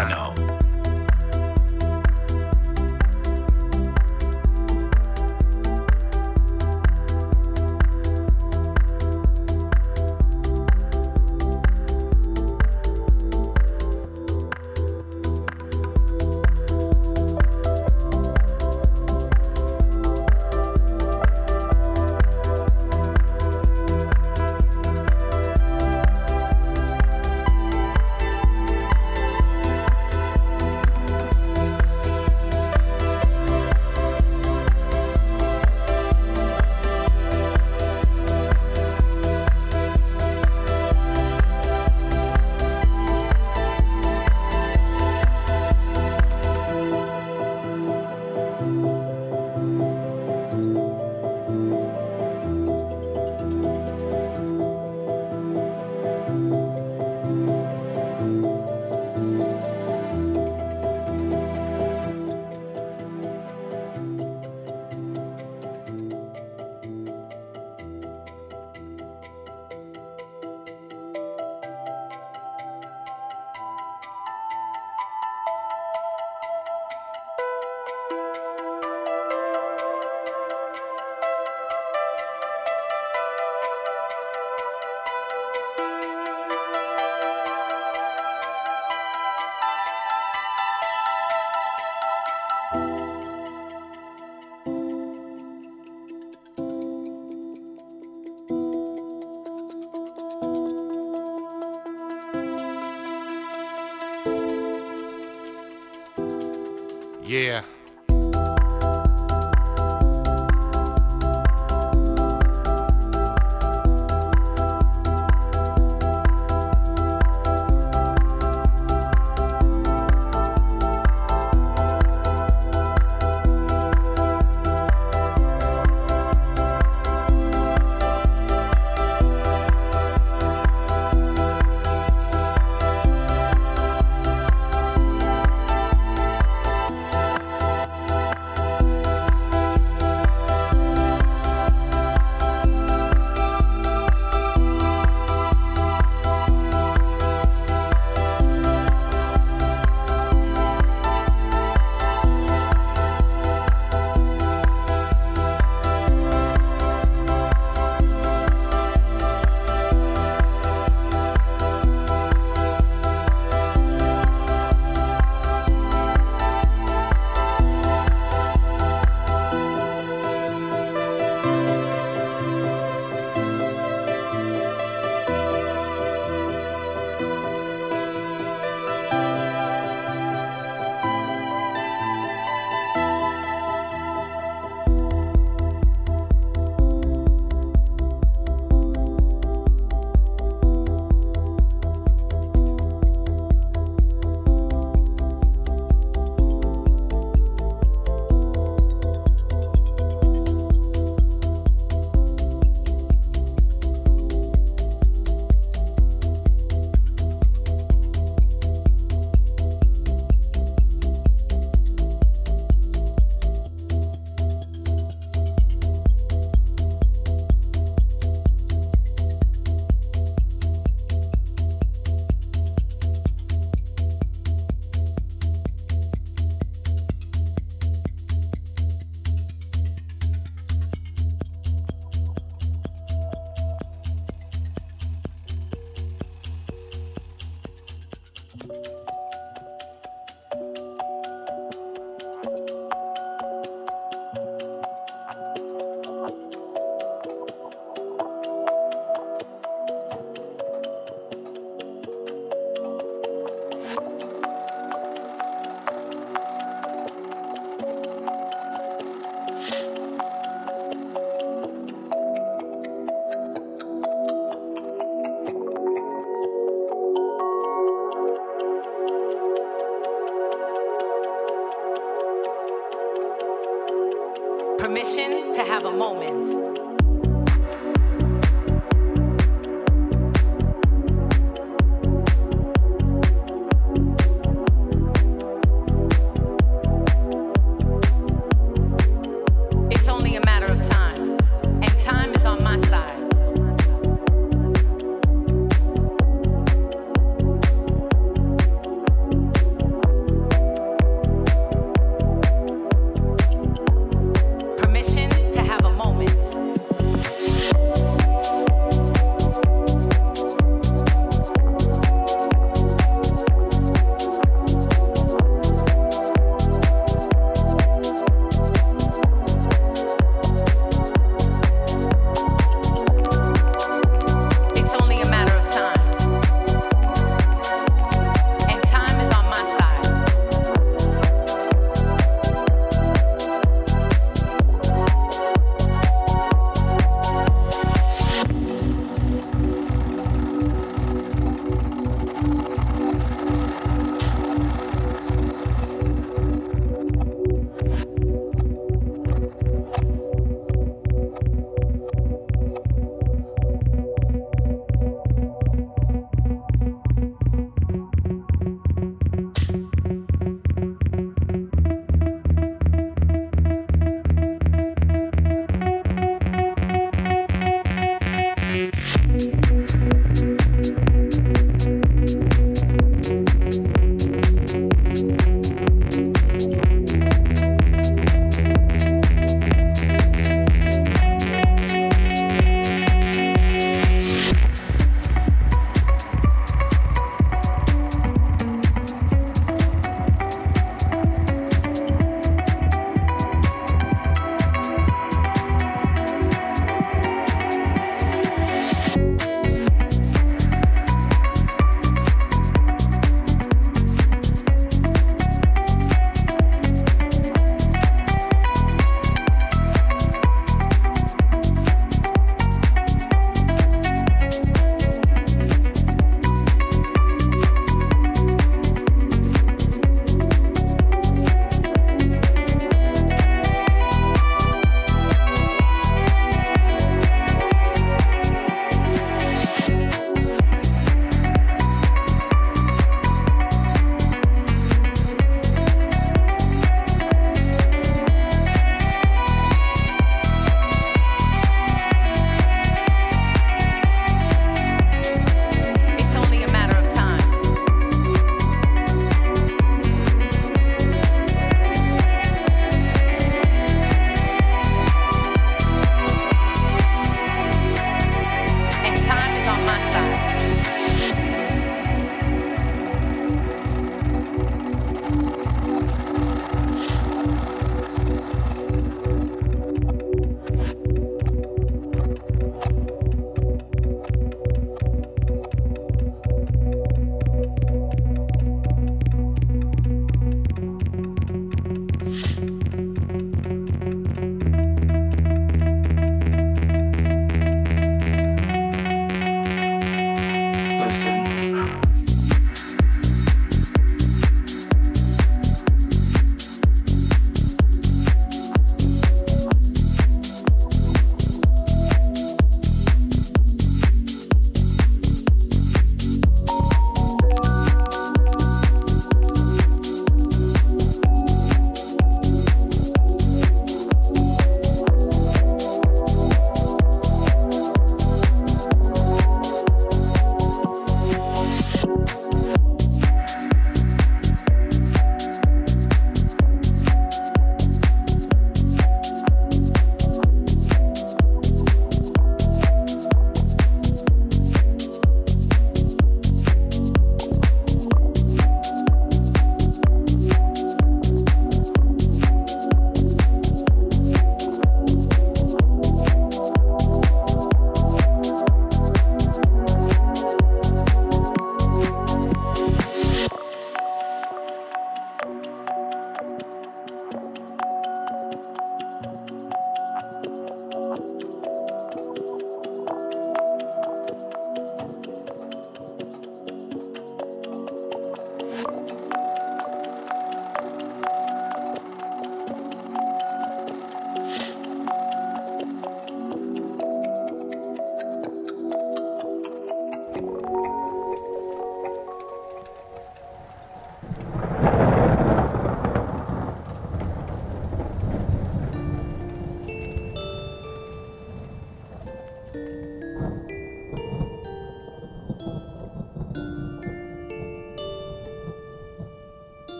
I know. Yeah.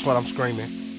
That's what I'm screaming.